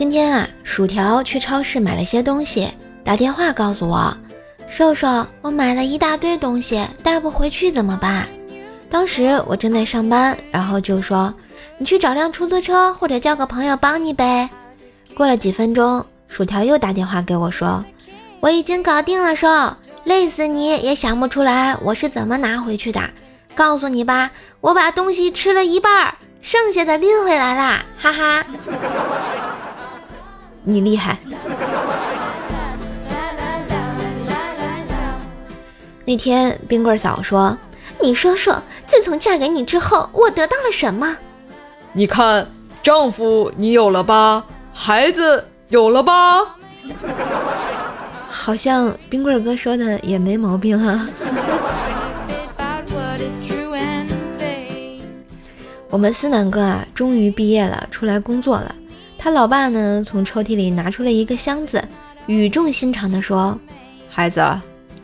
今天啊，薯条去超市买了些东西，打电话告诉我，瘦瘦，我买了一大堆东西，带不回去怎么办？当时我正在上班，然后就说，你去找辆出租车或者叫个朋友帮你呗。过了几分钟，薯条又打电话给我说，我已经搞定了，瘦，累死你也想不出来我是怎么拿回去的。告诉你吧，我把东西吃了一半，剩下的拎回来啦，哈哈。你厉害。那天冰棍嫂说：“你说说，自从嫁给你之后，我得到了什么？”你看，丈夫你有了吧？孩子有了吧？好像冰棍哥说的也没毛病啊。我们思南哥啊，终于毕业了，出来工作了。他老爸呢，从抽屉里拿出了一个箱子，语重心长地说：“孩子，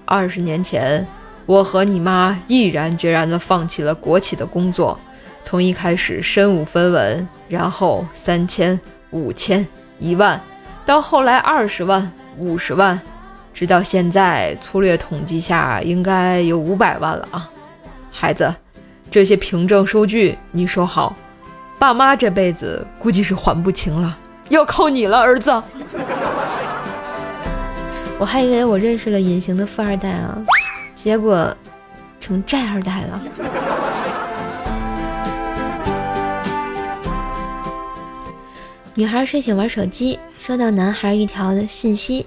二十年前，我和你妈毅然决然地放弃了国企的工作，从一开始身无分文，然后三千、五千、一万，到后来二十万、五十万，直到现在，粗略统计下，应该有五百万了啊，孩子。”这些凭证收据你收好，爸妈这辈子估计是还不清了，要靠你了，儿子。我还以为我认识了隐形的富二代啊，结果成债二代了。女孩睡醒玩手机，收到男孩一条的信息：“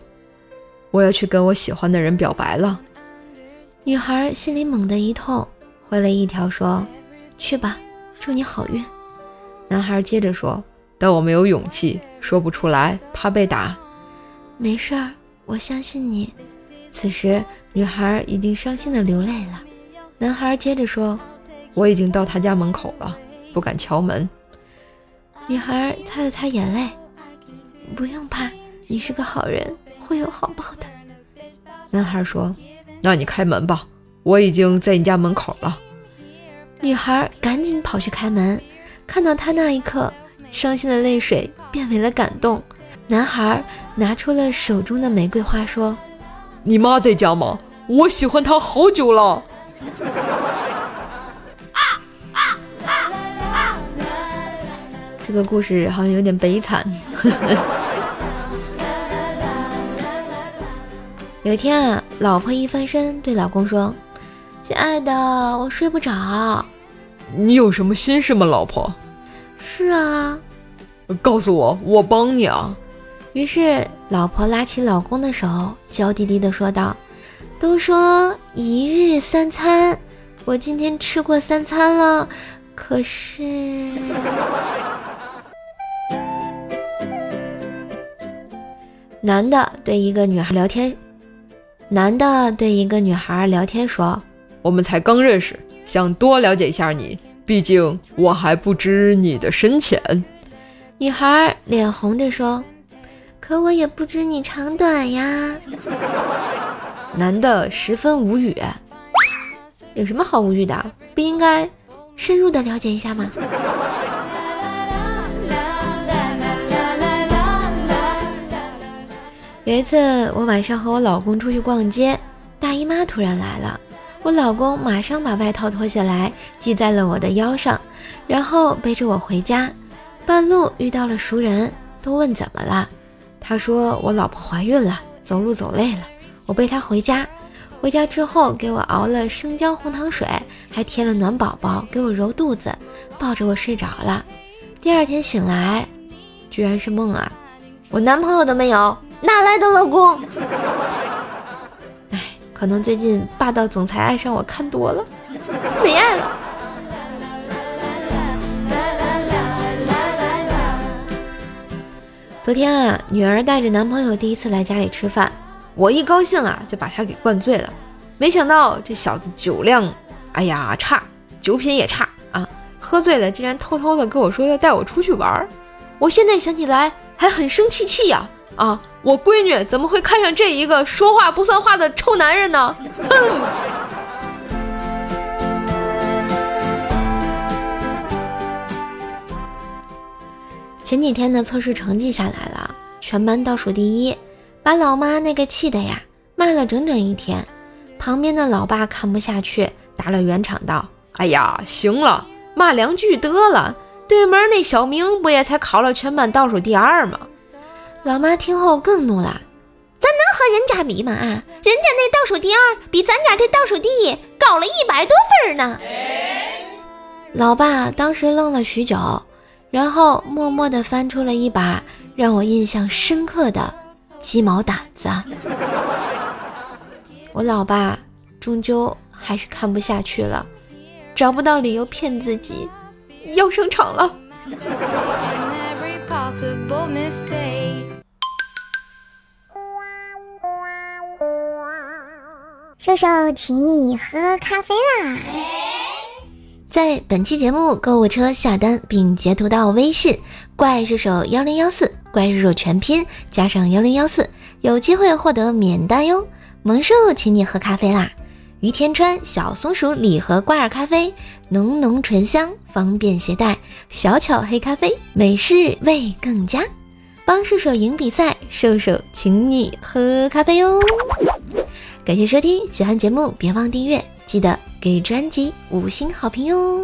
我要去跟我喜欢的人表白了。”女孩心里猛地一痛。回了一条说：“去吧，祝你好运。”男孩接着说：“但我没有勇气，说不出来，怕被打。”没事儿，我相信你。此时，女孩已经伤心的流泪了。男孩接着说：“我已经到他家门口了，不敢敲门。”女孩擦了擦眼泪：“不用怕，你是个好人，会有好报的。”男孩说：“那你开门吧。”我已经在你家门口了。女孩赶紧跑去开门，看到他那一刻，伤心的泪水变为了感动。男孩拿出了手中的玫瑰花，说：“你妈在家吗？我喜欢她好久了。”这个故事好像有点悲惨。有一天啊，老婆一翻身对老公说。亲爱的，我睡不着。你有什么心事吗，老婆？是啊，告诉我，我帮你啊。于是，老婆拉起老公的手，娇滴滴地说道：“都说一日三餐，我今天吃过三餐了，可是……”男的对一个女孩聊天，男的对一个女孩聊天说。我们才刚认识，想多了解一下你，毕竟我还不知你的深浅。女孩脸红着说：“可我也不知你长短呀。”男的十分无语：“有什么好无语的？不应该深入的了解一下吗？”有一次，我晚上和我老公出去逛街，大姨妈突然来了。我老公马上把外套脱下来系在了我的腰上，然后背着我回家。半路遇到了熟人，都问怎么了。他说我老婆怀孕了，走路走累了。我背她回家，回家之后给我熬了生姜红糖水，还贴了暖宝宝给我揉肚子，抱着我睡着了。第二天醒来，居然是梦啊！我男朋友都没有，哪来的老公？可能最近霸道总裁爱上我看多了，没爱了。昨天啊，女儿带着男朋友第一次来家里吃饭，我一高兴啊，就把他给灌醉了。没想到这小子酒量，哎呀差，酒品也差啊，喝醉了竟然偷偷的跟我说要带我出去玩儿。我现在想起来还很生气气呀。啊！我闺女怎么会看上这一个说话不算话的臭男人呢？哼！前几天的测试成绩下来了，全班倒数第一，把老妈那个气的呀，骂了整整一天。旁边的老爸看不下去，打了圆场道：“哎呀，行了，骂两句得了。对门那小明不也才考了全班倒数第二吗？”老妈听后更怒了：“咱能和人家比吗？啊，人家那倒数第二比咱家这倒数第一高了一百多分呢。”老爸当时愣了许久，然后默默地翻出了一把让我印象深刻的鸡毛掸子。我老爸终究还是看不下去了，找不到理由骗自己，要上场了。瘦瘦，请你喝咖啡啦！在本期节目购物车下单并截图到微信“怪兽手幺零幺四”，怪兽手全拼加上幺零幺四，有机会获得免单哟。萌兽请你喝咖啡啦！于田川小松鼠礼盒挂耳咖啡，浓浓醇香，方便携带。小巧黑咖啡，美式味更佳。帮射手赢比赛，射手请你喝咖啡哟！感谢收听，喜欢节目别忘订阅，记得给专辑五星好评哟！